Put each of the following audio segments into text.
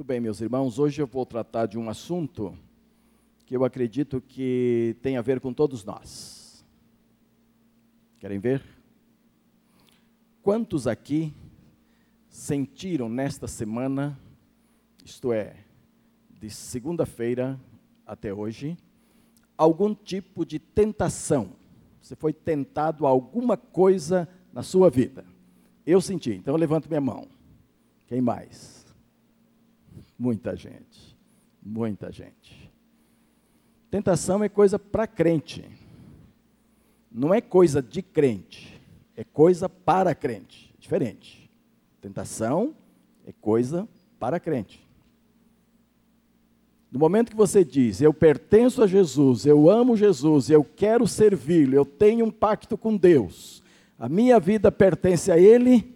Muito bem, meus irmãos, hoje eu vou tratar de um assunto que eu acredito que tem a ver com todos nós. Querem ver? Quantos aqui sentiram nesta semana, isto é, de segunda-feira até hoje, algum tipo de tentação? Você foi tentado a alguma coisa na sua vida? Eu senti, então eu levanto minha mão. Quem mais? Muita gente. Muita gente. Tentação é coisa para crente. Não é coisa de crente. É coisa para crente. Diferente. Tentação é coisa para crente. No momento que você diz, eu pertenço a Jesus, eu amo Jesus, eu quero servi-lo, eu tenho um pacto com Deus, a minha vida pertence a Ele,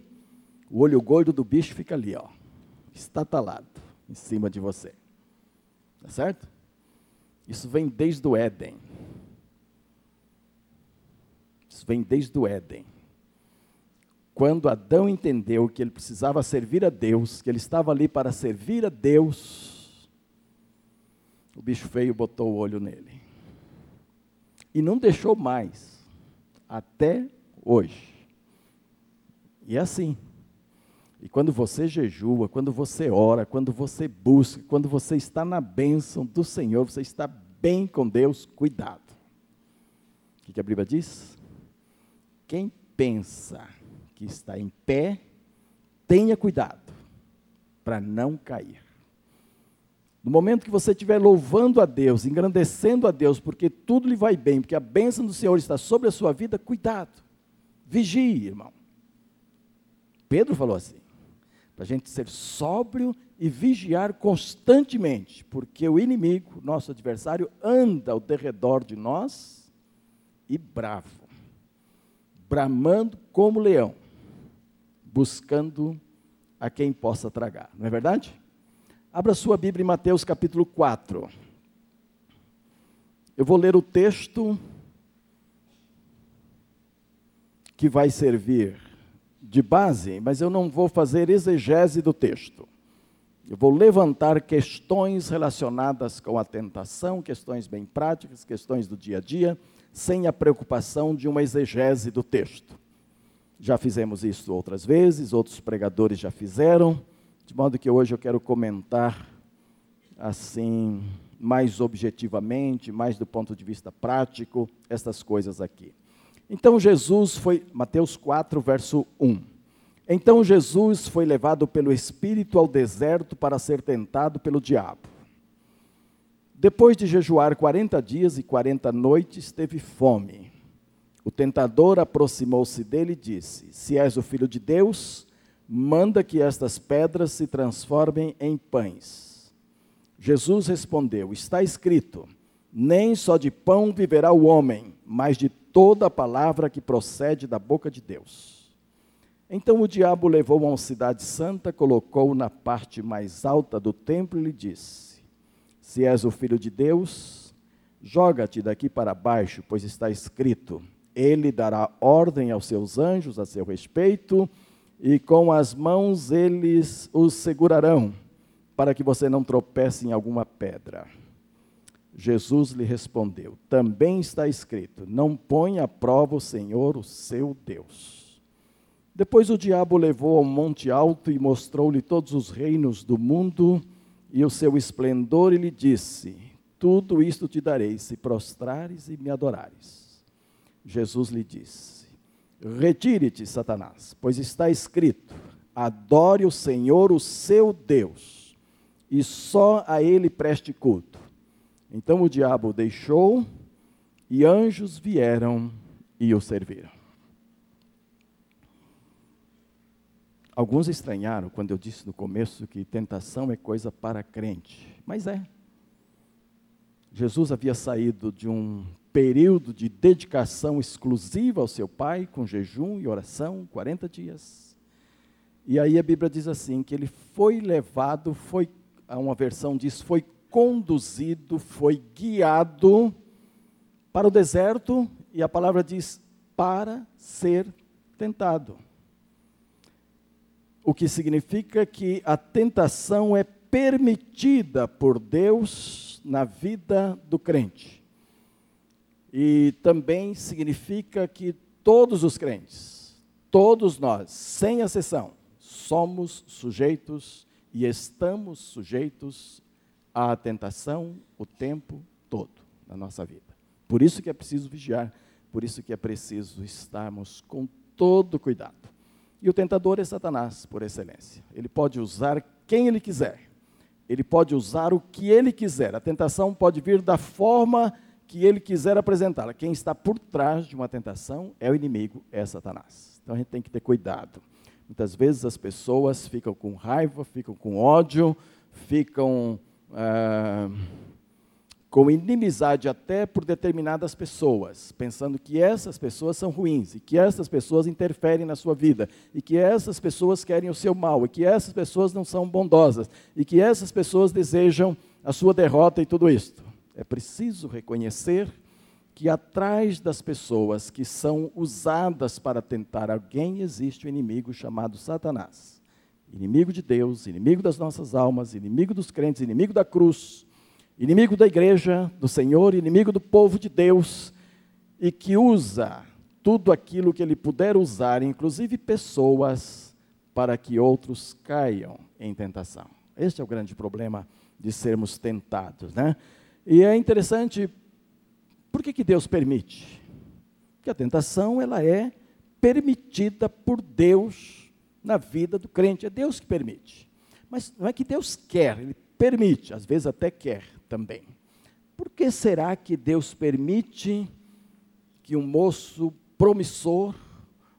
o olho gordo do bicho fica ali, ó, estatalado em cima de você. Tá certo? Isso vem desde o Éden. Isso vem desde o Éden. Quando Adão entendeu que ele precisava servir a Deus, que ele estava ali para servir a Deus, o bicho feio botou o olho nele. E não deixou mais, até hoje. E é assim. E quando você jejua, quando você ora, quando você busca, quando você está na bênção do Senhor, você está bem com Deus, cuidado. O que a Bíblia diz? Quem pensa que está em pé, tenha cuidado para não cair. No momento que você estiver louvando a Deus, engrandecendo a Deus, porque tudo lhe vai bem, porque a bênção do Senhor está sobre a sua vida, cuidado. Vigie, irmão. Pedro falou assim: para a gente ser sóbrio e vigiar constantemente, porque o inimigo, nosso adversário, anda ao derredor de nós e bravo, bramando como leão, buscando a quem possa tragar, não é verdade? Abra sua Bíblia em Mateus capítulo 4. Eu vou ler o texto que vai servir de base, mas eu não vou fazer exegese do texto. Eu vou levantar questões relacionadas com a tentação, questões bem práticas, questões do dia a dia, sem a preocupação de uma exegese do texto. Já fizemos isso outras vezes, outros pregadores já fizeram, de modo que hoje eu quero comentar assim, mais objetivamente, mais do ponto de vista prático, estas coisas aqui. Então Jesus foi, Mateus 4, verso 1. Então Jesus foi levado pelo Espírito ao deserto para ser tentado pelo diabo. Depois de jejuar 40 dias e 40 noites, teve fome. O tentador aproximou-se dele e disse: Se és o filho de Deus, manda que estas pedras se transformem em pães. Jesus respondeu: Está escrito: Nem só de pão viverá o homem, mas de toda a palavra que procede da boca de Deus. Então o diabo levou a uma cidade santa, colocou-o na parte mais alta do templo e lhe disse: Se és o filho de Deus, joga-te daqui para baixo, pois está escrito: Ele dará ordem aos seus anjos a seu respeito, e com as mãos eles os segurarão, para que você não tropece em alguma pedra. Jesus lhe respondeu: Também está escrito: Não ponha à prova o Senhor, o seu Deus. Depois o diabo levou ao monte alto e mostrou-lhe todos os reinos do mundo e o seu esplendor, e lhe disse: Tudo isto te darei se prostrares e me adorares. Jesus lhe disse: Retire-te, Satanás, pois está escrito: Adore o Senhor, o seu Deus, e só a ele preste culto. Então o diabo deixou e anjos vieram e o serviram. Alguns estranharam quando eu disse no começo que tentação é coisa para crente, mas é. Jesus havia saído de um período de dedicação exclusiva ao seu Pai, com jejum e oração, 40 dias. E aí a Bíblia diz assim: que ele foi levado, foi, uma versão diz, foi conduzido, foi guiado para o deserto, e a palavra diz para ser tentado. O que significa que a tentação é permitida por Deus na vida do crente. E também significa que todos os crentes, todos nós, sem exceção, somos sujeitos e estamos sujeitos à tentação o tempo todo na nossa vida. Por isso que é preciso vigiar, por isso que é preciso estarmos com todo cuidado. E o tentador é Satanás, por excelência. Ele pode usar quem ele quiser. Ele pode usar o que ele quiser. A tentação pode vir da forma que ele quiser apresentá-la. Quem está por trás de uma tentação é o inimigo, é Satanás. Então a gente tem que ter cuidado. Muitas vezes as pessoas ficam com raiva, ficam com ódio, ficam. Ah, com inimizade até por determinadas pessoas, pensando que essas pessoas são ruins e que essas pessoas interferem na sua vida e que essas pessoas querem o seu mal e que essas pessoas não são bondosas e que essas pessoas desejam a sua derrota e tudo isto. É preciso reconhecer que atrás das pessoas que são usadas para tentar alguém existe o um inimigo chamado Satanás. Inimigo de Deus, inimigo das nossas almas, inimigo dos crentes, inimigo da cruz inimigo da igreja, do Senhor, inimigo do povo de Deus, e que usa tudo aquilo que ele puder usar, inclusive pessoas, para que outros caiam em tentação. Este é o grande problema de sermos tentados, né? E é interessante, por que, que Deus permite? Porque a tentação, ela é permitida por Deus na vida do crente, é Deus que permite. Mas não é que Deus quer, Ele permite, às vezes até quer também. Por que será que Deus permite que um moço promissor,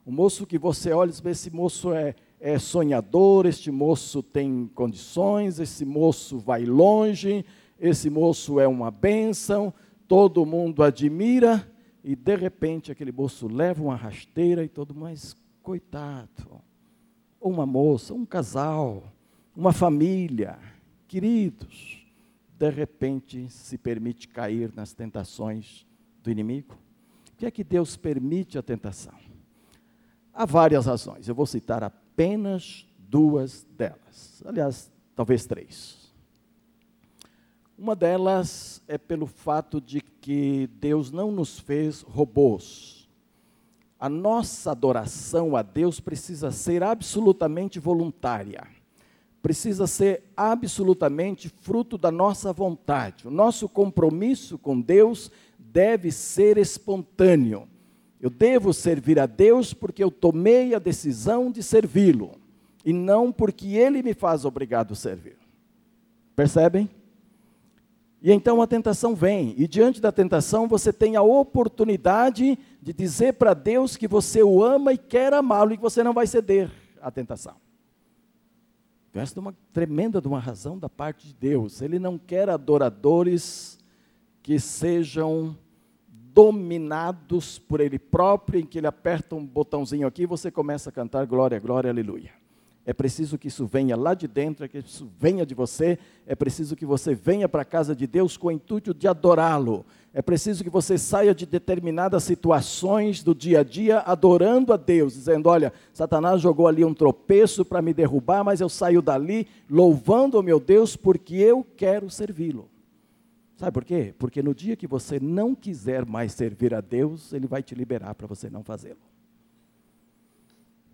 um moço que você olha e vê, esse moço é, é sonhador, este moço tem condições, esse moço vai longe, esse moço é uma bênção, todo mundo admira, e de repente aquele moço leva uma rasteira e todo mais coitado. Uma moça, um casal, uma família, queridos, de repente se permite cair nas tentações do inimigo? Por que é que Deus permite a tentação? Há várias razões, eu vou citar apenas duas delas, aliás, talvez três. Uma delas é pelo fato de que Deus não nos fez robôs. A nossa adoração a Deus precisa ser absolutamente voluntária precisa ser absolutamente fruto da nossa vontade. O nosso compromisso com Deus deve ser espontâneo. Eu devo servir a Deus porque eu tomei a decisão de servi-lo, e não porque ele me faz obrigado a servir. Percebem? E então a tentação vem, e diante da tentação você tem a oportunidade de dizer para Deus que você o ama e quer amá-lo e que você não vai ceder à tentação. Esta é uma tremenda de uma razão da parte de Deus. Ele não quer adoradores que sejam dominados por Ele próprio, em que Ele aperta um botãozinho aqui e você começa a cantar glória, glória, aleluia. É preciso que isso venha lá de dentro, é que isso venha de você, é preciso que você venha para a casa de Deus com o intuito de adorá-lo. É preciso que você saia de determinadas situações do dia a dia adorando a Deus, dizendo: Olha, Satanás jogou ali um tropeço para me derrubar, mas eu saio dali louvando o meu Deus porque eu quero servi-lo. Sabe por quê? Porque no dia que você não quiser mais servir a Deus, Ele vai te liberar para você não fazê-lo.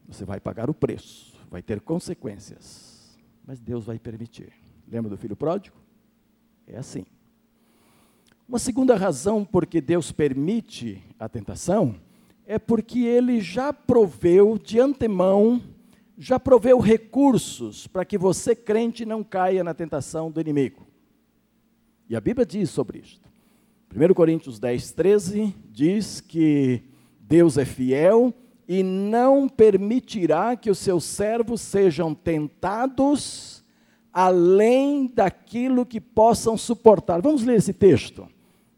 Você vai pagar o preço vai ter consequências, mas Deus vai permitir. Lembra do filho pródigo? É assim. Uma segunda razão por que Deus permite a tentação é porque Ele já proveu de antemão, já proveu recursos para que você, crente, não caia na tentação do inimigo. E a Bíblia diz sobre isto. 1 Coríntios 10, 13 diz que Deus é fiel e não permitirá que os seus servos sejam tentados além daquilo que possam suportar. Vamos ler esse texto.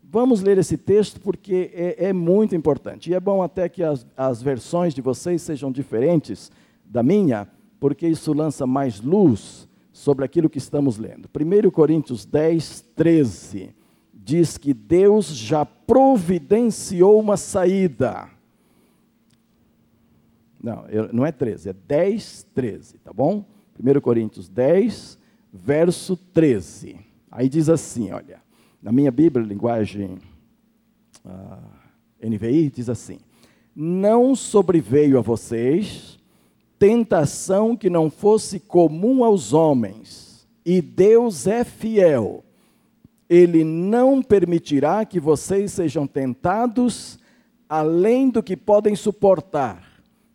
Vamos ler esse texto porque é, é muito importante. E é bom até que as, as versões de vocês sejam diferentes da minha, porque isso lança mais luz sobre aquilo que estamos lendo. 1 Coríntios 10, 13 diz que Deus já providenciou uma saída não, não é 13, é 10, 13, tá bom? 1 Coríntios 10, verso 13. Aí diz assim: olha, na minha Bíblia, linguagem uh, ah, NVI, diz assim: Não sobreveio a vocês tentação que não fosse comum aos homens, e Deus é fiel. Ele não permitirá que vocês sejam tentados além do que podem suportar,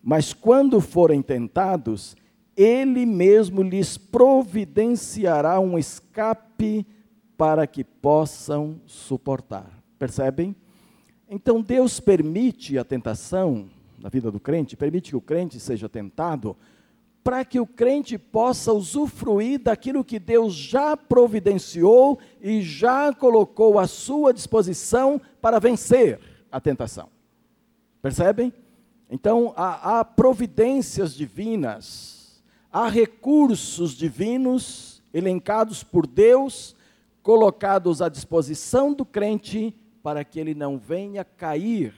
mas quando forem tentados, Ele mesmo lhes providenciará um escape para que possam suportar. Percebem? Então Deus permite a tentação na vida do crente, permite que o crente seja tentado, para que o crente possa usufruir daquilo que Deus já providenciou e já colocou à sua disposição para vencer a tentação. Percebem? Então, há, há providências divinas, há recursos divinos elencados por Deus, colocados à disposição do crente para que ele não venha cair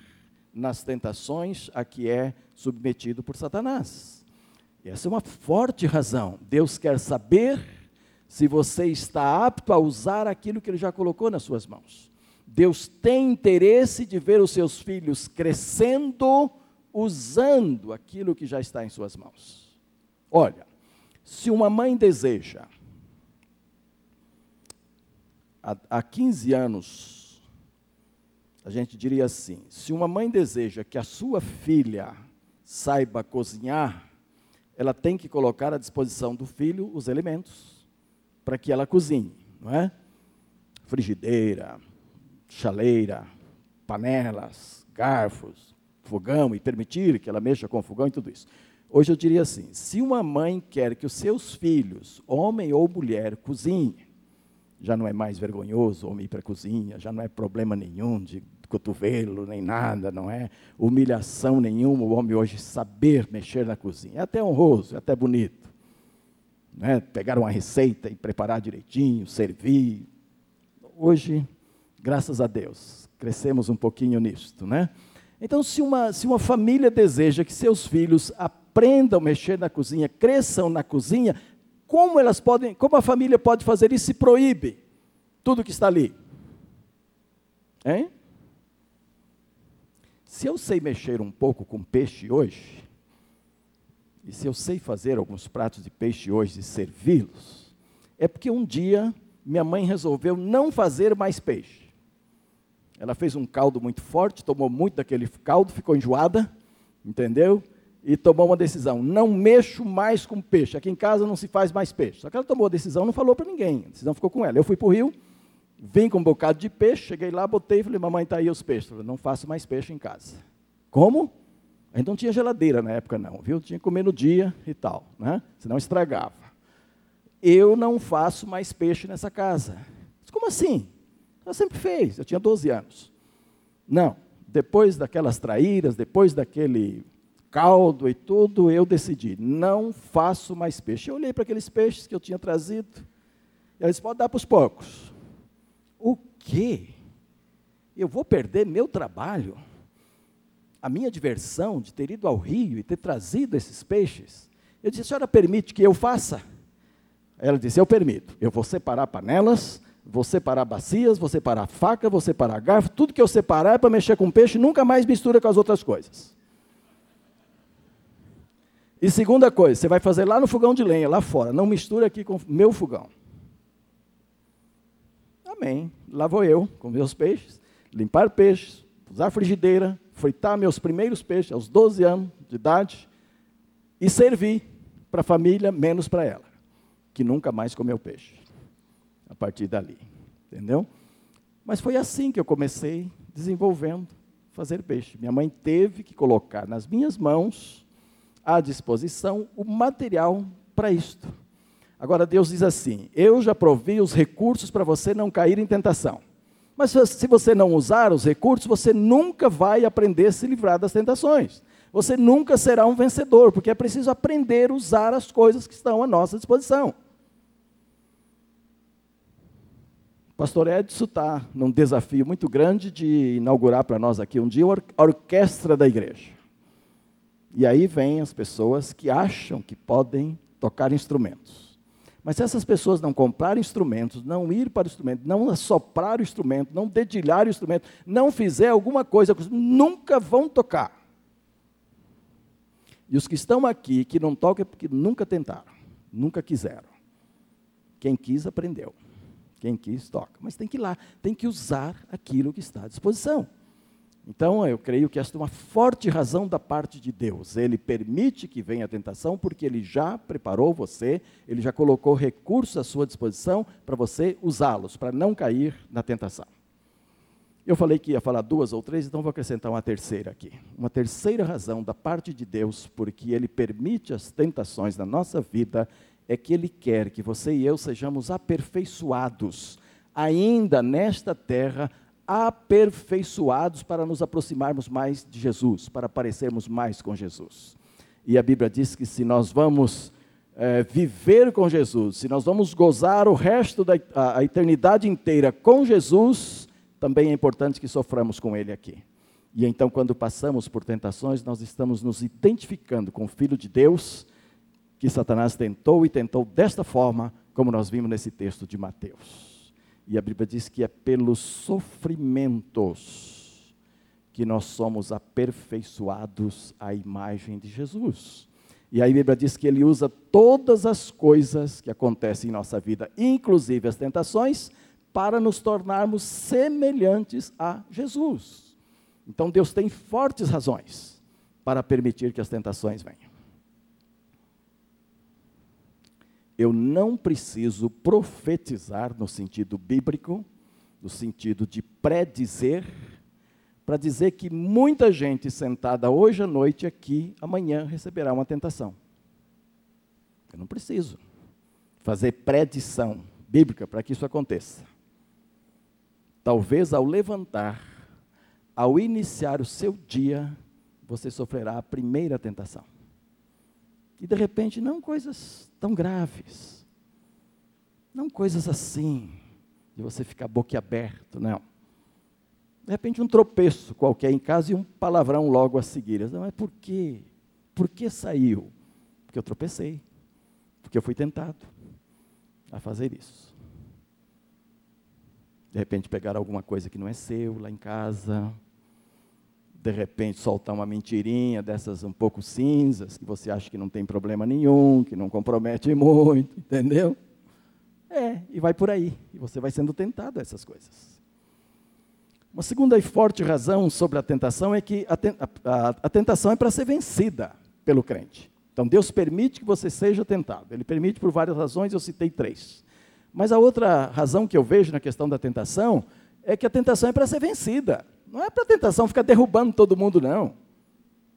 nas tentações a que é submetido por Satanás. E essa é uma forte razão. Deus quer saber se você está apto a usar aquilo que ele já colocou nas suas mãos. Deus tem interesse de ver os seus filhos crescendo usando aquilo que já está em suas mãos. Olha, se uma mãe deseja, há, há 15 anos, a gente diria assim: se uma mãe deseja que a sua filha saiba cozinhar, ela tem que colocar à disposição do filho os elementos para que ela cozinhe, não é? Frigideira, chaleira, panelas, garfos, fogão e permitir que ela mexa com o fogão e tudo isso. Hoje eu diria assim: se uma mãe quer que os seus filhos, homem ou mulher, cozinhem, já não é mais vergonhoso homem ir para a cozinha, já não é problema nenhum de cotovelo, nem nada, não é humilhação nenhuma o homem hoje saber mexer na cozinha. É até honroso, é até bonito. Né? Pegar uma receita e preparar direitinho, servir. Hoje Graças a Deus, crescemos um pouquinho nisto, né? Então, se uma, se uma família deseja que seus filhos aprendam a mexer na cozinha, cresçam na cozinha, como elas podem, como a família pode fazer isso se proíbe tudo que está ali? Hein? Se eu sei mexer um pouco com peixe hoje, e se eu sei fazer alguns pratos de peixe hoje e servi-los, é porque um dia minha mãe resolveu não fazer mais peixe. Ela fez um caldo muito forte, tomou muito daquele caldo, ficou enjoada, entendeu? E tomou uma decisão: não mexo mais com peixe. Aqui em casa não se faz mais peixe. Só que ela tomou a decisão, não falou para ninguém. A decisão ficou com ela. Eu fui para o rio, vim com um bocado de peixe, cheguei lá, botei e falei: mamãe, está aí os peixes. falei, não faço mais peixe em casa. Como? A gente não tinha geladeira na época, não, viu? Tinha que comer no dia e tal, né? Senão estragava. Eu não faço mais peixe nessa casa. Como assim? Ela sempre fez, eu tinha 12 anos. Não, depois daquelas traíras, depois daquele caldo e tudo, eu decidi, não faço mais peixe. Eu olhei para aqueles peixes que eu tinha trazido, e ela disse, pode dar para os porcos. O quê? Eu vou perder meu trabalho? A minha diversão de ter ido ao rio e ter trazido esses peixes? Eu disse, a senhora permite que eu faça? Ela disse, eu permito. Eu vou separar panelas, Vou separar bacias, vou separar faca, vou separar garfo, tudo que eu separar é para mexer com peixe, nunca mais mistura com as outras coisas. E segunda coisa, você vai fazer lá no fogão de lenha, lá fora, não mistura aqui com meu fogão. Amém. Lá vou eu com meus peixes, limpar peixes, usar frigideira, fritar meus primeiros peixes aos 12 anos de idade e servir para a família, menos para ela, que nunca mais comeu peixe a partir dali, entendeu? Mas foi assim que eu comecei desenvolvendo fazer peixe. Minha mãe teve que colocar nas minhas mãos à disposição o material para isto. Agora Deus diz assim: Eu já provi os recursos para você não cair em tentação. Mas se você não usar os recursos, você nunca vai aprender a se livrar das tentações. Você nunca será um vencedor, porque é preciso aprender a usar as coisas que estão à nossa disposição. Pastor Edson está num desafio muito grande de inaugurar para nós aqui um dia a orquestra da igreja. E aí vem as pessoas que acham que podem tocar instrumentos. Mas se essas pessoas não comprarem instrumentos, não ir para o instrumento, não assoprar o instrumento, não dedilhar o instrumento, não fizer alguma coisa, nunca vão tocar. E os que estão aqui, que não tocam, é porque nunca tentaram, nunca quiseram. Quem quis, aprendeu. Quem quis, toca. Mas tem que ir lá, tem que usar aquilo que está à disposição. Então, eu creio que esta é uma forte razão da parte de Deus. Ele permite que venha a tentação porque ele já preparou você, ele já colocou recursos à sua disposição para você usá-los, para não cair na tentação. Eu falei que ia falar duas ou três, então vou acrescentar uma terceira aqui. Uma terceira razão da parte de Deus porque ele permite as tentações na nossa vida é que ele quer que você e eu sejamos aperfeiçoados ainda nesta terra aperfeiçoados para nos aproximarmos mais de Jesus, para parecermos mais com Jesus. E a Bíblia diz que se nós vamos é, viver com Jesus, se nós vamos gozar o resto da a, a eternidade inteira com Jesus, também é importante que soframos com Ele aqui. E então, quando passamos por tentações, nós estamos nos identificando com o Filho de Deus, que Satanás tentou e tentou desta forma, como nós vimos nesse texto de Mateus. E a Bíblia diz que é pelos sofrimentos que nós somos aperfeiçoados à imagem de Jesus. E aí a Bíblia diz que ele usa todas as coisas que acontecem em nossa vida, inclusive as tentações, para nos tornarmos semelhantes a Jesus. Então Deus tem fortes razões para permitir que as tentações venham. Eu não preciso profetizar no sentido bíblico, no sentido de predizer, para dizer que muita gente sentada hoje à noite aqui, amanhã receberá uma tentação. Eu não preciso fazer predição bíblica para que isso aconteça. Talvez ao levantar, ao iniciar o seu dia, você sofrerá a primeira tentação. E de repente, não coisas tão graves, não coisas assim, de você ficar boquiaberto, não. De repente, um tropeço qualquer em casa e um palavrão logo a seguir. Não, mas por quê? Por que saiu? Porque eu tropecei, porque eu fui tentado a fazer isso. De repente, pegar alguma coisa que não é seu lá em casa, de repente soltar uma mentirinha dessas um pouco cinzas, que você acha que não tem problema nenhum, que não compromete muito, entendeu? É, e vai por aí, e você vai sendo tentado a essas coisas. Uma segunda e forte razão sobre a tentação é que a, tentação é para ser vencida pelo crente. Então Deus permite que você seja tentado. Ele permite por várias razões, eu citei três. Mas a outra razão que eu vejo na questão da tentação é que a tentação é para ser vencida. Não é para a tentação ficar derrubando todo mundo, não.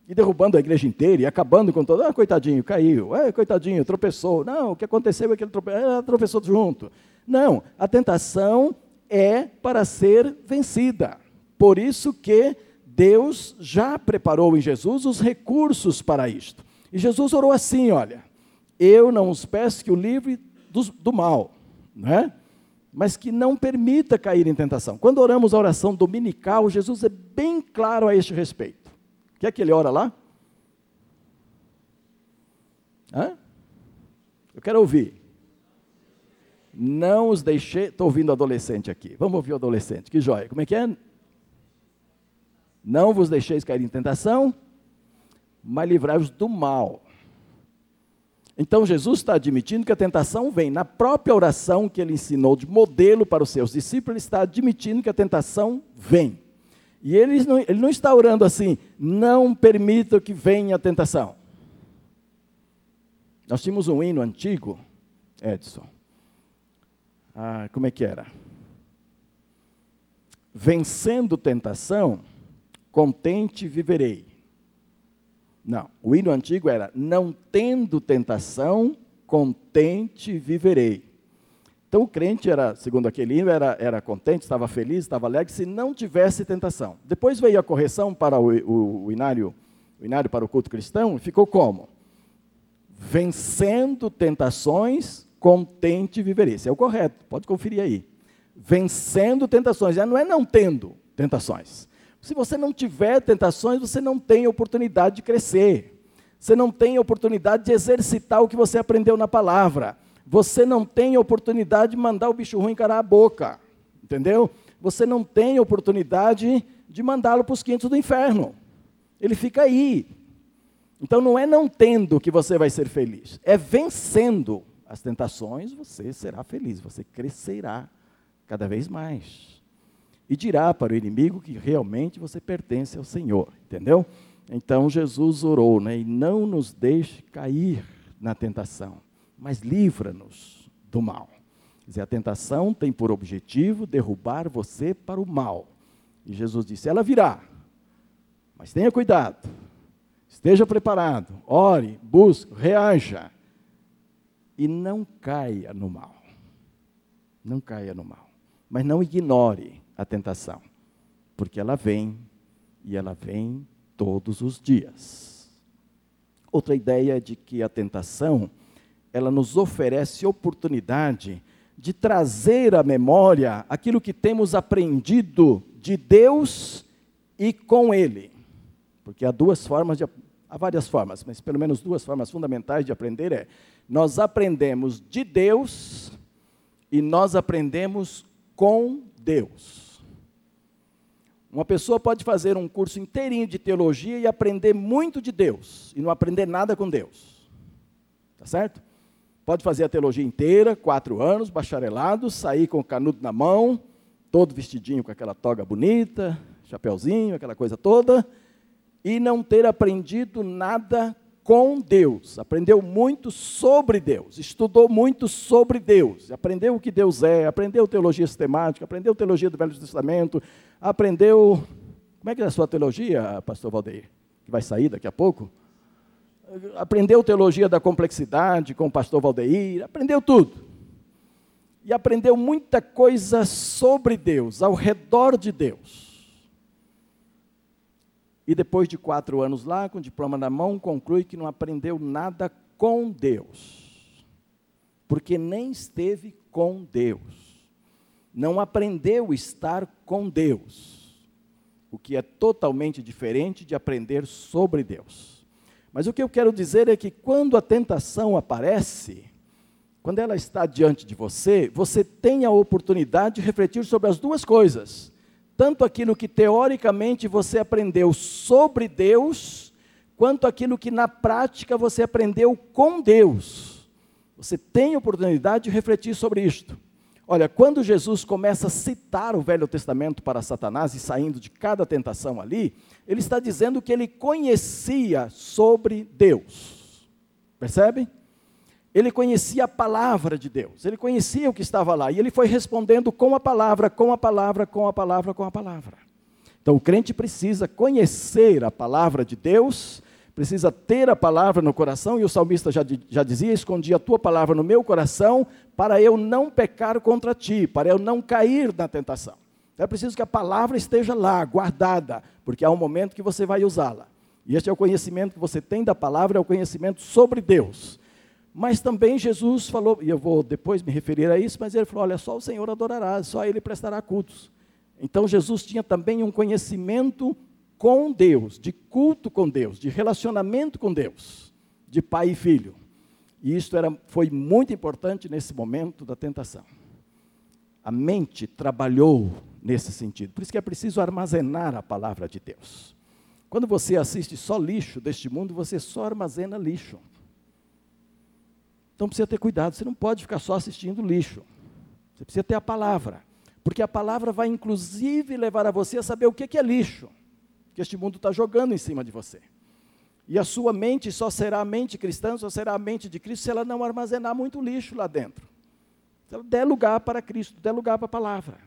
E derrubando a igreja inteira e acabando com todo. Ah, coitadinho, caiu. Ah, coitadinho, tropeçou. Não, o que aconteceu é que ele tropeçou, ah, tropeçou junto. Não, a tentação é para ser vencida. Por isso que Deus já preparou em Jesus os recursos para isto. E Jesus orou assim: olha, eu não os peço que o livre do, do mal, não é? Mas que não permita cair em tentação. Quando oramos a oração dominical, Jesus é bem claro a este respeito. Quer que ele ora lá? Hã? Eu quero ouvir. Não os deixei. Estou ouvindo adolescente aqui. Vamos ouvir o adolescente. Que joia. Como é que é? Não vos deixeis cair em tentação, mas livrai-vos do mal. Então Jesus está admitindo que a tentação vem. Na própria oração que ele ensinou de modelo para os seus discípulos, ele está admitindo que a tentação vem. E ele não, ele não está orando assim, não permita que venha a tentação. Nós tínhamos um hino antigo, Edson. Ah, como é que era? Vencendo tentação, contente viverei. Não, o hino antigo era: Não tendo tentação, contente viverei. Então o crente era, segundo aquele hino, era, era contente, estava feliz, estava alegre, se não tivesse tentação. Depois veio a correção para o, o, o, inário, o inário para o culto cristão, e ficou como? Vencendo tentações, contente viverei. Esse é o correto, pode conferir aí. Vencendo tentações, já não é não tendo tentações. Se você não tiver tentações, você não tem oportunidade de crescer. Você não tem oportunidade de exercitar o que você aprendeu na palavra. Você não tem oportunidade de mandar o bicho ruim encarar a boca, entendeu? Você não tem oportunidade de mandá-lo para os quintos do inferno. Ele fica aí. Então não é não tendo que você vai ser feliz, é vencendo as tentações, você será feliz, você crescerá cada vez mais. E dirá para o inimigo que realmente você pertence ao Senhor, entendeu? Então Jesus orou, né? E não nos deixe cair na tentação, mas livra-nos do mal. Quer dizer, a tentação tem por objetivo derrubar você para o mal. E Jesus disse: ela virá, mas tenha cuidado, esteja preparado, ore, busque, reaja e não caia no mal. Não caia no mal. Mas não ignore a tentação, porque ela vem e ela vem todos os dias. Outra ideia é de que a tentação, ela nos oferece oportunidade de trazer à memória aquilo que temos aprendido de Deus e com Ele. Porque há duas formas de há várias formas, mas pelo menos duas formas fundamentais de aprender é: nós aprendemos de Deus e nós aprendemos com Deus. Uma pessoa pode fazer um curso inteirinho de teologia e aprender muito de Deus e não aprender nada com Deus. Tá certo? Pode fazer a teologia inteira, quatro anos, bacharelado, sair com o canudo na mão, todo vestidinho com aquela toga bonita, chapeuzinho, aquela coisa toda, e não ter aprendido nada com Deus. Aprendeu muito sobre Deus, estudou muito sobre Deus, aprendeu o que Deus é, aprendeu teologia sistemática, aprendeu teologia do Velho Testamento, aprendeu. Como é que é a sua teologia, pastor Valdeir? Que vai sair daqui a pouco? Aprendeu teologia da complexidade com o pastor Valdeir, aprendeu tudo. E aprendeu muita coisa sobre Deus, ao redor de Deus. E depois de quatro anos lá, com o diploma na mão, conclui que não aprendeu nada com Deus, porque nem esteve com Deus não aprendeu estar com Deus, o que é totalmente diferente de aprender sobre Deus. Mas o que eu quero dizer é que quando a tentação aparece, quando ela está diante de você, você tem a oportunidade de refletir sobre as duas coisas. Tanto aquilo que teoricamente você aprendeu sobre Deus, quanto aquilo que na prática você aprendeu com Deus. Você tem oportunidade de refletir sobre isto. Olha, quando Jesus começa a citar o Velho Testamento para Satanás e saindo de cada tentação ali, ele está dizendo que ele conhecia sobre Deus. Percebe? Ele conhecia a palavra de Deus, ele conhecia o que estava lá, e ele foi respondendo com a palavra, com a palavra, com a palavra, com a palavra. Então o crente precisa conhecer a palavra de Deus precisa ter a palavra no coração, e o salmista já, já dizia: Escondi a tua palavra no meu coração, para eu não pecar contra ti, para eu não cair na tentação. Então é preciso que a palavra esteja lá, guardada, porque há um momento que você vai usá-la. E este é o conhecimento que você tem da palavra, é o conhecimento sobre Deus. Mas também Jesus falou, e eu vou depois me referir a isso, mas ele falou: olha, só o Senhor adorará, só ele prestará cultos. Então Jesus tinha também um conhecimento com Deus, de culto com Deus, de relacionamento com Deus, de pai e filho. E isso era, foi muito importante nesse momento da tentação. A mente trabalhou nesse sentido. Por isso que é preciso armazenar a palavra de Deus. Quando você assiste só lixo deste mundo, você só armazena lixo. Então precisa ter cuidado, você não pode ficar só assistindo lixo. Você precisa ter a palavra. Porque a palavra vai inclusive levar a você a saber o que é lixo que este mundo está jogando em cima de você. E a sua mente só será a mente cristã, só será a mente de Cristo se ela não armazenar muito lixo lá dentro. Se ela der lugar para Cristo, der lugar para a palavra.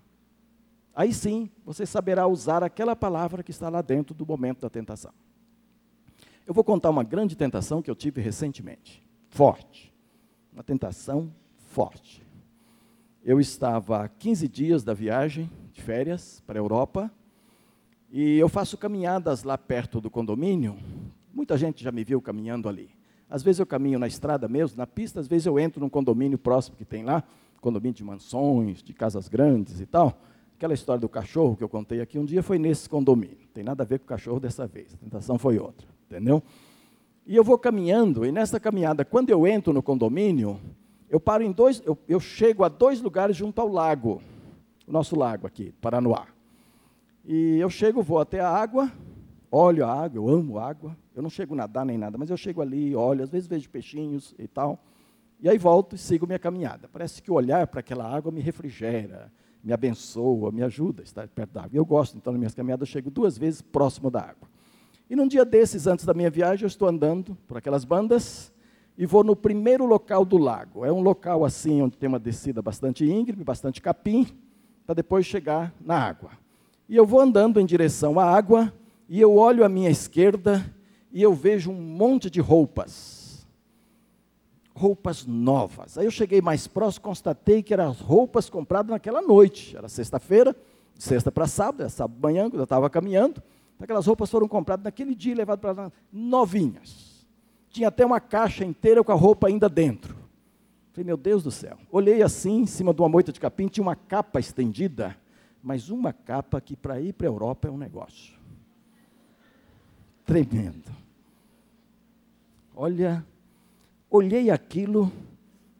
Aí sim, você saberá usar aquela palavra que está lá dentro do momento da tentação. Eu vou contar uma grande tentação que eu tive recentemente. Forte. Uma tentação forte. Eu estava há 15 dias da viagem de férias para a Europa e eu faço caminhadas lá perto do condomínio. Muita gente já me viu caminhando ali. Às vezes eu caminho na estrada mesmo, na pista, às vezes eu entro num condomínio próximo que tem lá, condomínio de mansões, de casas grandes e tal. Aquela história do cachorro que eu contei aqui um dia foi nesse condomínio. Tem nada a ver com o cachorro dessa vez. A tentação foi outra, entendeu? E eu vou caminhando, e nessa caminhada, quando eu entro no condomínio, Eu paro em dois, eu, eu chego a dois lugares junto ao lago, o nosso lago aqui, Paranoá. E eu chego, vou até a água, olho a água, eu amo água. Eu não chego a nadar nem nada, mas eu chego ali, olho, às vezes vejo peixinhos e tal. E aí volto e sigo minha caminhada. Parece que o olhar para aquela água me refrigera, me abençoa, me ajuda a estar perto da água. Eu gosto, então, nas minhas caminhadas, eu chego duas vezes próximo da água. E num dia desses, antes da minha viagem, eu estou andando por aquelas bandas e vou no primeiro local do lago. É um local assim, onde tem uma descida bastante íngreme, bastante capim, para depois chegar na água. E eu vou andando em direção à água e eu olho à minha esquerda e eu vejo um monte de roupas roupas novas. Aí eu cheguei mais próximo, constatei que eram as roupas compradas naquela noite. Era sexta-feira, sexta para sábado, era sábado manhã, quando eu estava caminhando. Aquelas roupas foram compradas naquele dia e levadas para lá, novinhas. Tinha até uma caixa inteira com a roupa ainda dentro. Falei, meu Deus do céu. Olhei assim, em cima de uma moita de capim, tinha uma capa estendida, mas uma capa que para ir para a Europa é um negócio. Tremendo. Olha olhei aquilo,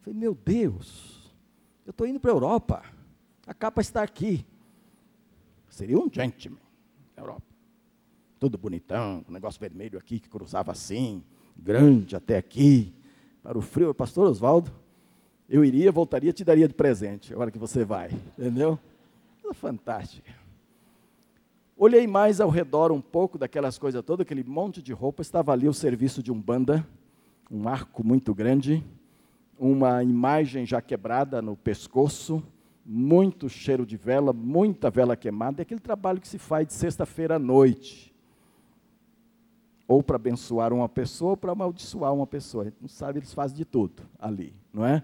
falei, meu Deus, eu estou indo para a Europa, a capa está aqui. Seria um gentleman na Europa. Tudo bonitão, um negócio vermelho aqui que cruzava assim, grande até aqui, para o frio. Pastor Oswaldo, eu iria, voltaria, te daria de presente, agora que você vai, entendeu? Coisa fantástica. Olhei mais ao redor um pouco daquelas coisas todas, aquele monte de roupa, estava ali o serviço de um banda, um arco muito grande, uma imagem já quebrada no pescoço, muito cheiro de vela, muita vela queimada, é aquele trabalho que se faz de sexta-feira à noite. Ou para abençoar uma pessoa, ou para amaldiçoar uma pessoa. A gente não sabe, eles fazem de tudo ali, não é?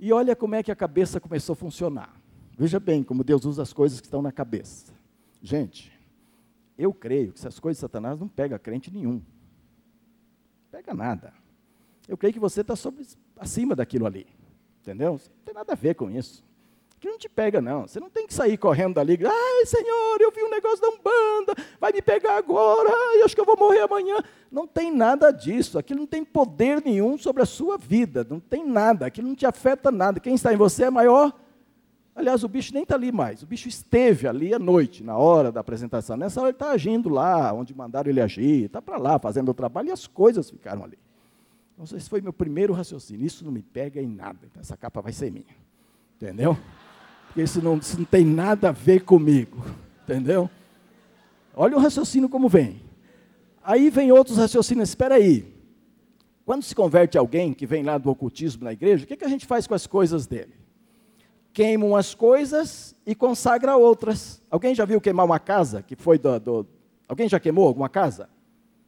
E olha como é que a cabeça começou a funcionar. Veja bem como Deus usa as coisas que estão na cabeça. Gente, eu creio que essas coisas de Satanás não pega crente nenhum pega nada. Eu creio que você está acima daquilo ali. Entendeu? Não tem nada a ver com isso. Que não te pega, não. Você não tem que sair correndo dali. Ai, Senhor, eu vi um negócio da Umbanda, vai me pegar agora, ai, acho que eu vou morrer amanhã. Não tem nada disso. Aquilo não tem poder nenhum sobre a sua vida. Não tem nada. Aquilo não te afeta nada. Quem está em você é maior. Aliás, o bicho nem está ali mais. O bicho esteve ali à noite, na hora da apresentação. Nessa hora ele está agindo lá, onde mandaram ele agir. Está para lá, fazendo o trabalho, e as coisas ficaram ali. Então, esse foi meu primeiro raciocínio. Isso não me pega em nada. Então, essa capa vai ser minha. Entendeu? Isso não, isso não tem nada a ver comigo. Entendeu? Olha o raciocínio como vem. Aí vem outros raciocínios. Espera aí. Quando se converte alguém que vem lá do ocultismo na igreja, o que, que a gente faz com as coisas dele? queima umas coisas e consagra outras. Alguém já viu queimar uma casa que foi do, do... Alguém já queimou alguma casa?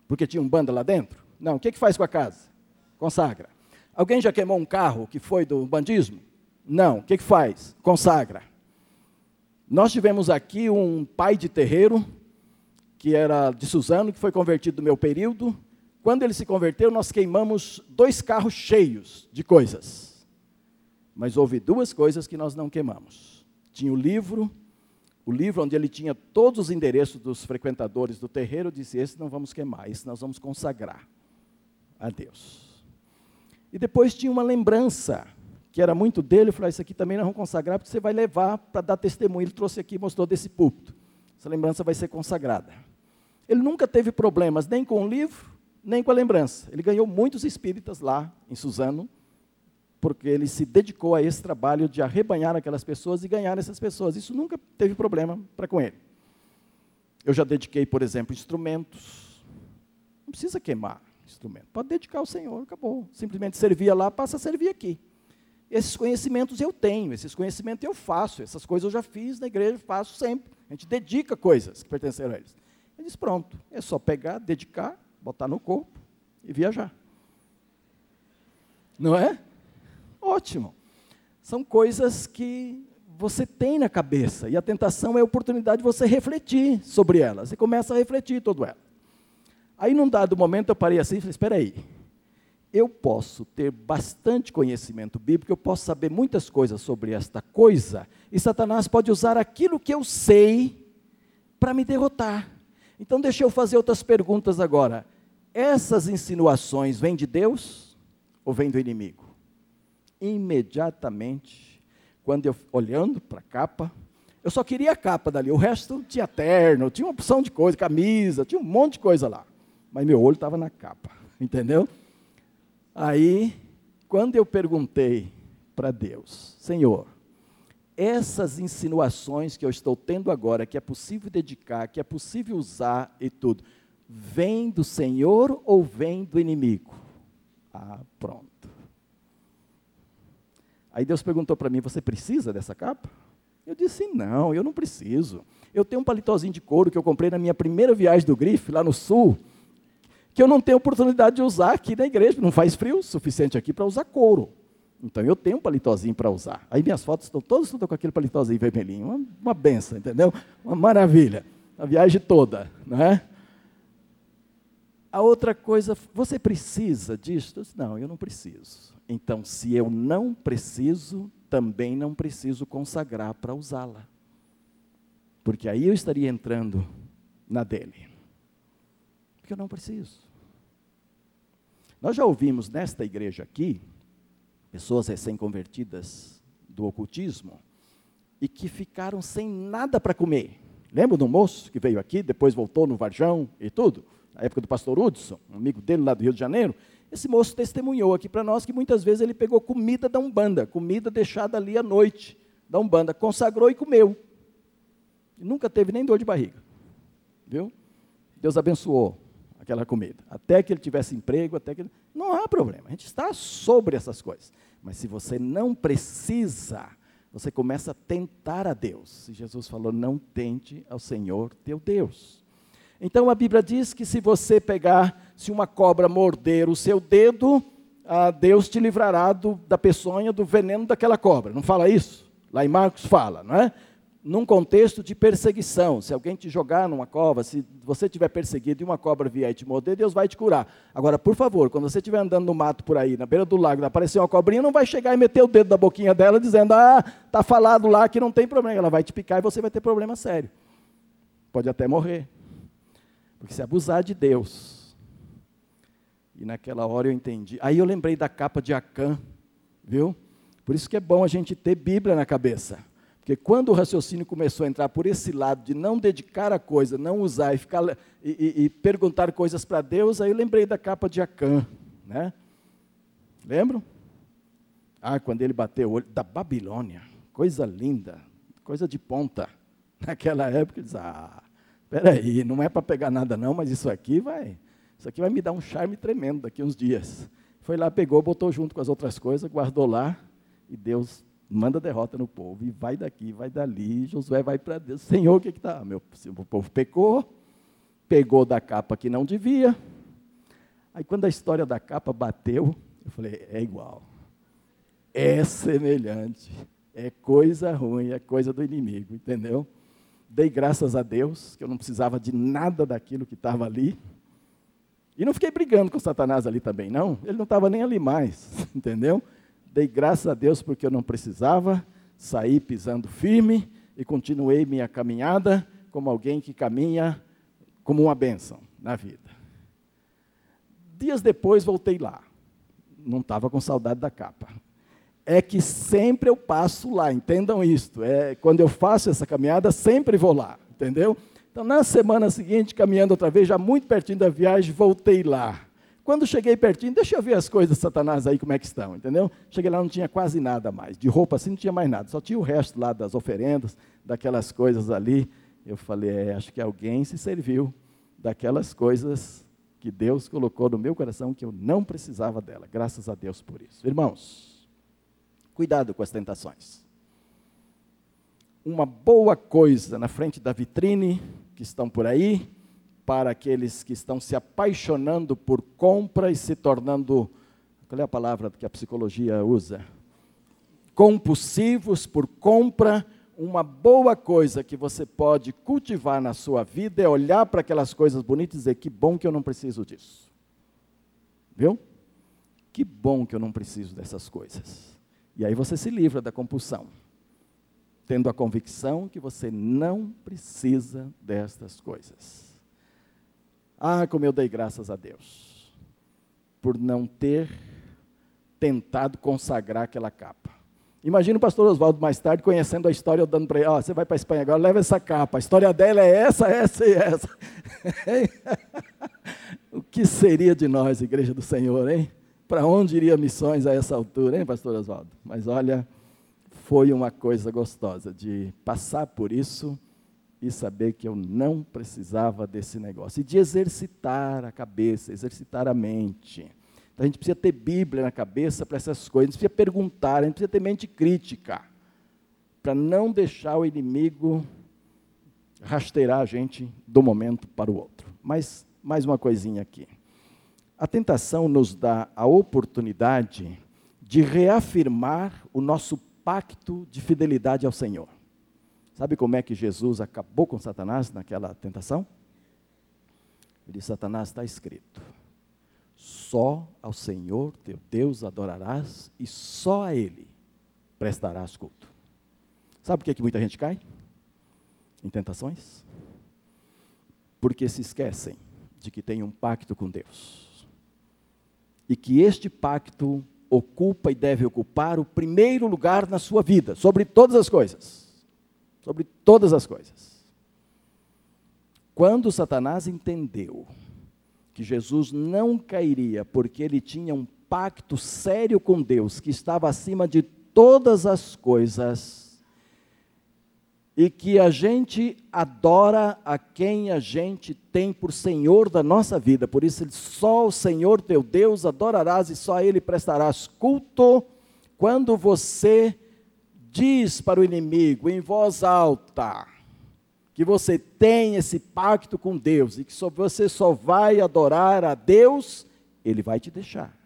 Porque tinha um banda lá dentro? Não. O que, que faz com a casa? Consagra. Alguém já queimou um carro que foi do bandismo? Não. O que, que faz? Consagra. Nós tivemos aqui um pai de terreiro, que era de Suzano, que foi convertido no meu período. Quando ele se converteu, nós queimamos dois carros cheios de coisas. Mas houve duas coisas que nós não queimamos. Tinha o livro, o livro onde ele tinha todos os endereços dos frequentadores do terreiro, disse: Esse não vamos queimar, esse nós vamos consagrar a Deus. E depois tinha uma lembrança, que era muito dele, eu falei: Isso aqui também nós vamos consagrar, porque você vai levar para dar testemunho. Ele trouxe aqui e mostrou desse púlpito. Essa lembrança vai ser consagrada. Ele nunca teve problemas nem com o livro, nem com a lembrança. Ele ganhou muitos espíritas lá em Suzano, porque ele se dedicou a esse trabalho de arrebanhar aquelas pessoas e ganhar essas pessoas. Isso nunca teve problema para com ele. Eu já dediquei, por exemplo, instrumentos. Não precisa queimar instrumento. Pode dedicar ao Senhor, acabou. Simplesmente servia lá, passa a servir aqui. Esses conhecimentos eu tenho, esses conhecimentos eu faço, essas coisas eu já fiz na igreja, faço sempre. A gente dedica coisas que pertenceram a eles. Ele diz: pronto, é só pegar, dedicar, botar no corpo e viajar. Não é? Ótimo. São coisas que você tem na cabeça, e a tentação é a oportunidade de você refletir sobre elas. Você começa a refletir todo ela. Aí, num dado momento, eu parei assim e falei: espera aí. Eu posso ter bastante conhecimento bíblico, eu posso saber muitas coisas sobre esta coisa, e Satanás pode usar aquilo que eu sei para me derrotar. Então, deixa eu fazer outras perguntas agora. Essas insinuações vêm de Deus ou vêm do inimigo? imediatamente, quando eu olhando para a capa, eu só queria a capa dali, o resto tinha terno, tinha uma opção de coisa, camisa, tinha um monte de coisa lá. Mas meu olho estava na capa, entendeu? Aí, quando eu perguntei para Deus, Senhor, essas insinuações que eu estou tendo agora, que é possível dedicar, que é possível usar e tudo, vem do Senhor ou vem do inimigo? Ah, pronto. Aí Deus perguntou para mim: Você precisa dessa capa? Eu disse: Não, eu não preciso. Eu tenho um paletózinho de couro que eu comprei na minha primeira viagem do Grife, lá no sul, que eu não tenho oportunidade de usar aqui na igreja, não faz frio o suficiente aqui para usar couro. Então eu tenho um paletózinho para usar. Aí minhas fotos estão todas com aquele paletózinho vermelhinho. Uma, uma benção, entendeu? Uma maravilha. A viagem toda, não é? A outra coisa, você precisa disso? não, eu não preciso. Então, se eu não preciso, também não preciso consagrar para usá-la. Porque aí eu estaria entrando na dele. Porque eu não preciso. Nós já ouvimos nesta igreja aqui, pessoas recém-convertidas do ocultismo e que ficaram sem nada para comer. Lembra do moço que veio aqui, depois voltou no Varjão e tudo? Na época do pastor Hudson, um amigo dele lá do Rio de Janeiro. Esse moço testemunhou aqui para nós que muitas vezes ele pegou comida da Umbanda, comida deixada ali à noite da Umbanda, consagrou e comeu. E nunca teve nem dor de barriga. Viu? Deus abençoou aquela comida. Até que ele tivesse emprego, até que. Não há problema, a gente está sobre essas coisas. Mas se você não precisa, você começa a tentar a Deus. E Jesus falou: não tente ao Senhor teu Deus. Então a Bíblia diz que se você pegar, se uma cobra morder o seu dedo, ah, Deus te livrará do, da peçonha, do veneno daquela cobra. Não fala isso? Lá em Marcos fala, não é? Num contexto de perseguição. Se alguém te jogar numa cova, se você tiver perseguido e uma cobra vier te morder, Deus vai te curar. Agora, por favor, quando você estiver andando no mato por aí, na beira do lago, aparecer uma cobrinha, não vai chegar e meter o dedo da boquinha dela dizendo: "Ah, tá falado lá que não tem problema". Ela vai te picar e você vai ter problema sério. Pode até morrer. Porque se abusar de Deus. E naquela hora eu entendi. Aí eu lembrei da capa de Acã, viu? Por isso que é bom a gente ter Bíblia na cabeça. Porque quando o raciocínio começou a entrar por esse lado de não dedicar a coisa, não usar e, ficar, e, e, perguntar coisas para Deus, aí eu lembrei da capa de Acã. Né? Lembram? Ah, quando ele bateu o olho, da Babilônia, coisa linda, coisa de ponta. Naquela época, disse, ah, peraí, não é para pegar nada não, mas isso aqui vai, isso aqui vai me dar um charme tremendo daqui uns dias. Foi lá, pegou, botou junto com as outras coisas, guardou lá, e Deus manda derrota no povo, e vai daqui, vai dali, Josué vai para Deus, Senhor, o que está? Meu o povo pecou, pegou da capa que não devia, aí quando a história da capa bateu, eu falei, é igual, é semelhante, é coisa ruim, é coisa do inimigo, entendeu? Dei graças a Deus, que eu não precisava de nada daquilo que estava ali, e não fiquei brigando com Satanás ali também, não, ele não estava nem ali mais, entendeu? Dei graças a Deus porque eu não precisava, saí pisando firme e continuei minha caminhada como alguém que caminha como uma bênção na vida. Dias depois voltei lá. Não estava com saudade da capa. É que sempre eu passo lá, entendam isto. É, quando eu faço essa caminhada, sempre vou lá, entendeu? Então, na semana seguinte, caminhando outra vez, já muito pertinho da viagem, voltei lá. Quando cheguei pertinho, deixa eu ver as coisas de Satanás aí, como é que estão, entendeu? Cheguei lá, não tinha quase nada mais. De roupa assim, não tinha mais nada. Só tinha o resto lá das oferendas, daquelas coisas ali. Eu falei, é, acho que alguém se serviu daquelas coisas que Deus colocou no meu coração, que eu não precisava dela. Graças a Deus por isso. Irmãos, cuidado com as tentações. Uma boa coisa na frente da vitrine, que estão por aí, para aqueles que estão se apaixonando por compra e se tornando, qual é a palavra que a psicologia usa? Compulsivos por compra. Uma boa coisa que você pode cultivar na sua vida é olhar para aquelas coisas bonitas e dizer: que bom que eu não preciso disso. Viu? Que bom que eu não preciso dessas coisas. E aí você se livra da compulsão, tendo a convicção que você não precisa destas coisas. Ah, como eu dei graças a Deus por não ter tentado consagrar aquela capa. Imagina o pastor Oswaldo mais tarde conhecendo a história, dando para ele, oh, você vai para a Espanha agora, leva essa capa. A história dela é essa, essa e essa. o que seria de nós, igreja do Senhor, hein? Para onde iria missões a essa altura, hein, pastor Oswaldo? Mas olha, foi uma coisa gostosa de passar por isso e saber que eu não precisava desse negócio. E de exercitar a cabeça, exercitar a mente. Então a gente precisa ter Bíblia na cabeça para essas coisas, a gente precisa perguntar, a gente precisa ter mente crítica, para não deixar o inimigo rasteirar a gente do momento para o outro. Mas, mais uma coisinha aqui. A tentação nos dá a oportunidade de reafirmar o nosso pacto de fidelidade ao Senhor. Sabe como é que Jesus acabou com Satanás naquela tentação? Ele disse: Satanás está escrito só ao Senhor teu Deus adorarás e só a Ele prestarás culto. Sabe por que, que muita gente cai? Em tentações? Porque se esquecem de que tem um pacto com Deus. E que este pacto ocupa e deve ocupar o primeiro lugar na sua vida, sobre todas as coisas. Sobre todas as coisas. Quando Satanás entendeu que Jesus não cairia, porque ele tinha um pacto sério com Deus, que estava acima de todas as coisas, e que a gente adora a quem a gente tem por Senhor da nossa vida. Por isso, só o Senhor teu Deus adorarás e só a Ele prestarás culto. Quando você diz para o inimigo em voz alta, que você tem esse pacto com Deus e que só, você só vai adorar a Deus, Ele vai te deixar.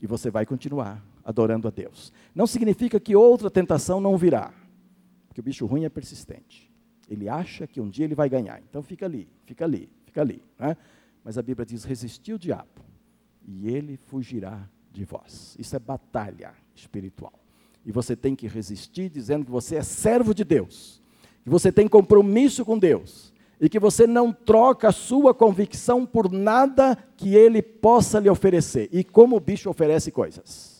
E você vai continuar adorando a Deus. Não significa que outra tentação não virá, porque o bicho ruim é persistente. Ele acha que um dia ele vai ganhar. Então fica ali, fica ali, fica ali. Né? Mas a Bíblia diz: resistir o diabo, e ele fugirá de vós. Isso é batalha espiritual. E você tem que resistir dizendo que você é servo de Deus que você tem compromisso com Deus e que você não troca a sua convicção por nada que ele possa lhe oferecer. E como o bicho oferece coisas.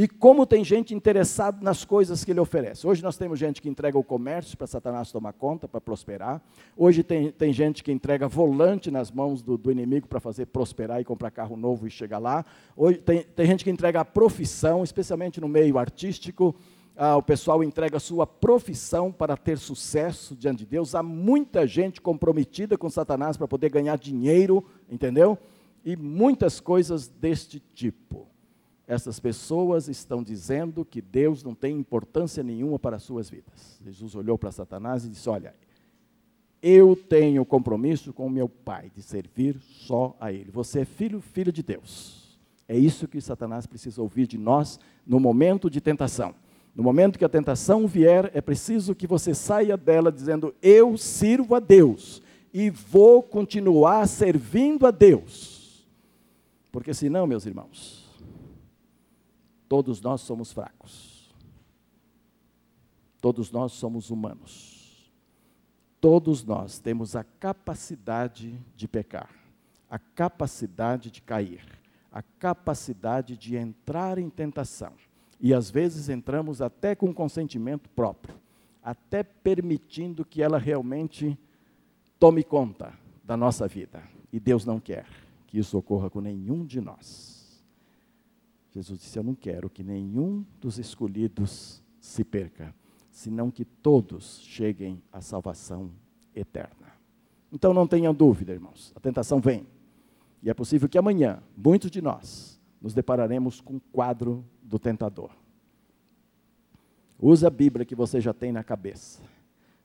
E como tem gente interessada nas coisas que ele oferece. Hoje nós temos gente que entrega o comércio para Satanás tomar conta, para prosperar. Hoje tem, tem gente que entrega volante nas mãos do, do inimigo para fazer prosperar e comprar carro novo e chegar lá. Hoje tem, tem gente que entrega a profissão, especialmente no meio artístico ah, o pessoal entrega a sua profissão para ter sucesso diante de Deus. Há muita gente comprometida com Satanás para poder ganhar dinheiro, entendeu? E muitas coisas deste tipo. Essas pessoas estão dizendo que Deus não tem importância nenhuma para as suas vidas. Jesus olhou para Satanás e disse: Olha, eu tenho compromisso com meu Pai de servir só a Ele. Você é filho, filho de Deus. É isso que Satanás precisa ouvir de nós no momento de tentação. No momento que a tentação vier, é preciso que você saia dela dizendo: Eu sirvo a Deus e vou continuar servindo a Deus. Porque senão, meus irmãos, todos nós somos fracos. Todos nós somos humanos. Todos nós temos a capacidade de pecar, a capacidade de cair, a capacidade de entrar em tentação. E às vezes entramos até com consentimento próprio, até permitindo que ela realmente tome conta da nossa vida. E Deus não quer que isso ocorra com nenhum de nós. Jesus disse: Eu não quero que nenhum dos escolhidos se perca, senão que todos cheguem à salvação eterna. Então não tenham dúvida, irmãos, a tentação vem. E é possível que amanhã, muitos de nós, nos depararemos com um quadro do tentador. Use a Bíblia que você já tem na cabeça.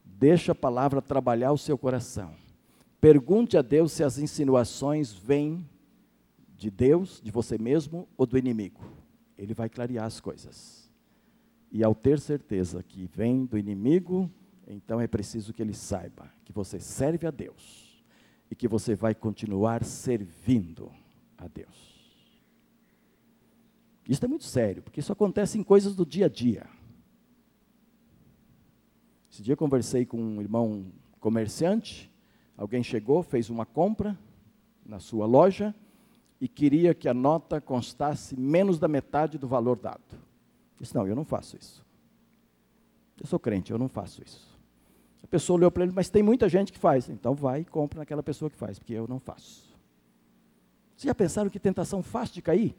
Deixa a palavra trabalhar o seu coração. Pergunte a Deus se as insinuações vêm de Deus, de você mesmo ou do inimigo. Ele vai clarear as coisas. E ao ter certeza que vem do inimigo, então é preciso que ele saiba que você serve a Deus e que você vai continuar servindo a Deus. Isso é muito sério, porque isso acontece em coisas do dia a dia. Esse dia eu conversei com um irmão comerciante, alguém chegou, fez uma compra na sua loja, e queria que a nota constasse menos da metade do valor dado. Disse: Não, eu não faço isso. Eu sou crente, eu não faço isso. A pessoa olhou para ele, mas tem muita gente que faz. Então vai e compra naquela pessoa que faz, porque eu não faço. Vocês já pensaram que tentação fácil de cair?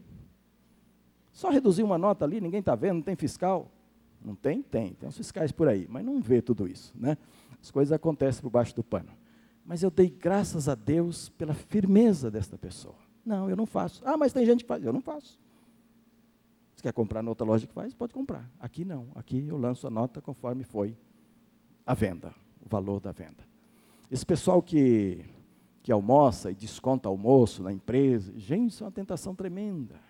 Só reduzir uma nota ali, ninguém está vendo, não tem fiscal. Não tem? Tem. Tem uns fiscais por aí, mas não vê tudo isso. Né? As coisas acontecem por baixo do pano. Mas eu dei graças a Deus pela firmeza desta pessoa. Não, eu não faço. Ah, mas tem gente que faz. Eu não faço. Você quer comprar na outra loja que faz? Pode comprar. Aqui não. Aqui eu lanço a nota conforme foi a venda, o valor da venda. Esse pessoal que, que almoça e desconta almoço na empresa, gente, isso é uma tentação tremenda.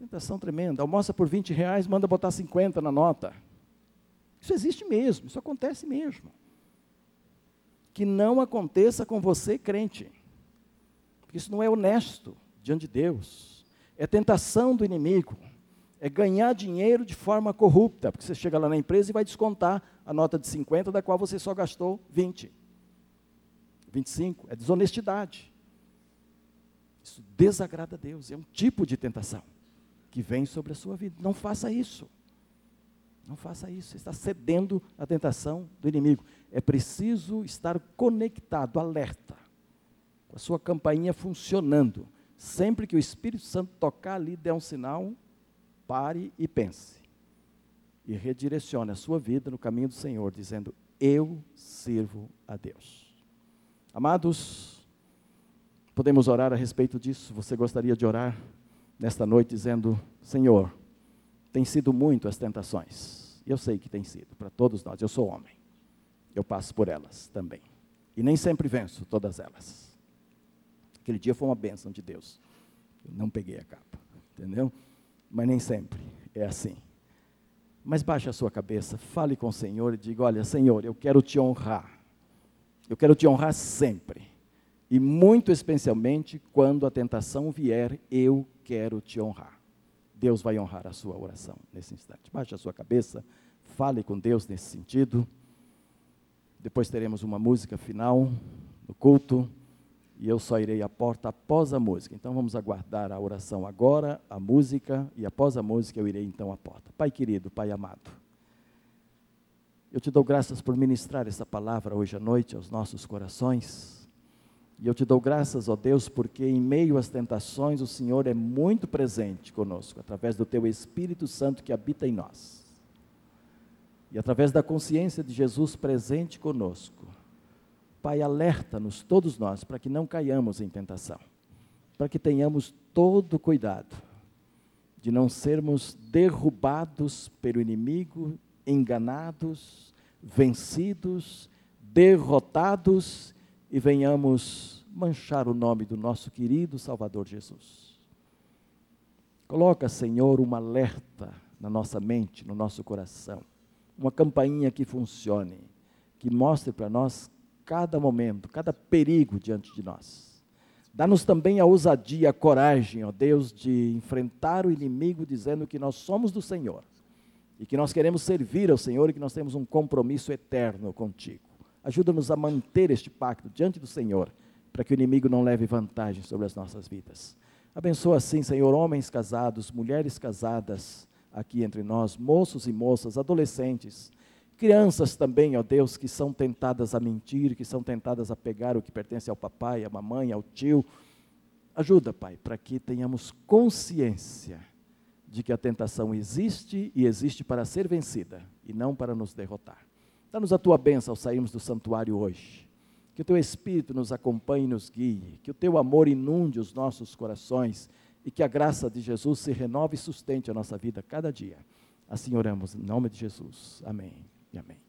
Tentação tremenda. Almoça por 20 reais, manda botar 50 na nota. Isso existe mesmo, isso acontece mesmo. Que não aconteça com você, crente. Isso não é honesto diante de Deus. É tentação do inimigo. É ganhar dinheiro de forma corrupta, porque você chega lá na empresa e vai descontar a nota de 50, da qual você só gastou 20. 25. É desonestidade. Isso desagrada a Deus. É um tipo de tentação que vem sobre a sua vida. Não faça isso. Não faça isso. Você está cedendo à tentação do inimigo. É preciso estar conectado, alerta, com a sua campainha funcionando. Sempre que o Espírito Santo tocar ali, dê um sinal, pare e pense. E redirecione a sua vida no caminho do Senhor, dizendo: Eu sirvo a Deus. Amados, podemos orar a respeito disso? Você gostaria de orar? nesta noite dizendo: Senhor, tem sido muito as tentações. Eu sei que tem sido para todos nós. Eu sou homem. Eu passo por elas também. E nem sempre venço todas elas. Aquele dia foi uma bênção de Deus. Eu não peguei a capa, entendeu? Mas nem sempre é assim. Mas baixe a sua cabeça, fale com o Senhor e diga: Olha, Senhor, eu quero te honrar. Eu quero te honrar sempre. E muito especialmente quando a tentação vier, eu quero te honrar. Deus vai honrar a sua oração nesse instante. Baixe a sua cabeça, fale com Deus nesse sentido. Depois teremos uma música final no culto e eu só irei à porta após a música. Então vamos aguardar a oração agora, a música e após a música eu irei então à porta. Pai querido, Pai amado, eu te dou graças por ministrar essa palavra hoje à noite aos nossos corações. E eu te dou graças, ó Deus, porque em meio às tentações o Senhor é muito presente conosco, através do teu Espírito Santo que habita em nós. E através da consciência de Jesus presente conosco. Pai, alerta-nos, todos nós, para que não caiamos em tentação, para que tenhamos todo cuidado de não sermos derrubados pelo inimigo, enganados, vencidos, derrotados e venhamos manchar o nome do nosso querido Salvador Jesus. Coloca, Senhor, uma alerta na nossa mente, no nosso coração, uma campainha que funcione, que mostre para nós cada momento, cada perigo diante de nós. Dá-nos também a ousadia, a coragem, ó Deus, de enfrentar o inimigo dizendo que nós somos do Senhor e que nós queremos servir ao Senhor e que nós temos um compromisso eterno contigo. Ajuda-nos a manter este pacto diante do Senhor, para que o inimigo não leve vantagem sobre as nossas vidas. Abençoa assim, Senhor, homens casados, mulheres casadas aqui entre nós, moços e moças, adolescentes, crianças também, ó Deus, que são tentadas a mentir, que são tentadas a pegar o que pertence ao papai, à mamãe, ao tio. Ajuda, Pai, para que tenhamos consciência de que a tentação existe e existe para ser vencida e não para nos derrotar. Dá-nos a tua bênção ao sairmos do santuário hoje. Que o teu Espírito nos acompanhe e nos guie. Que o teu amor inunde os nossos corações. E que a graça de Jesus se renove e sustente a nossa vida cada dia. Assim oramos, em nome de Jesus. Amém amém.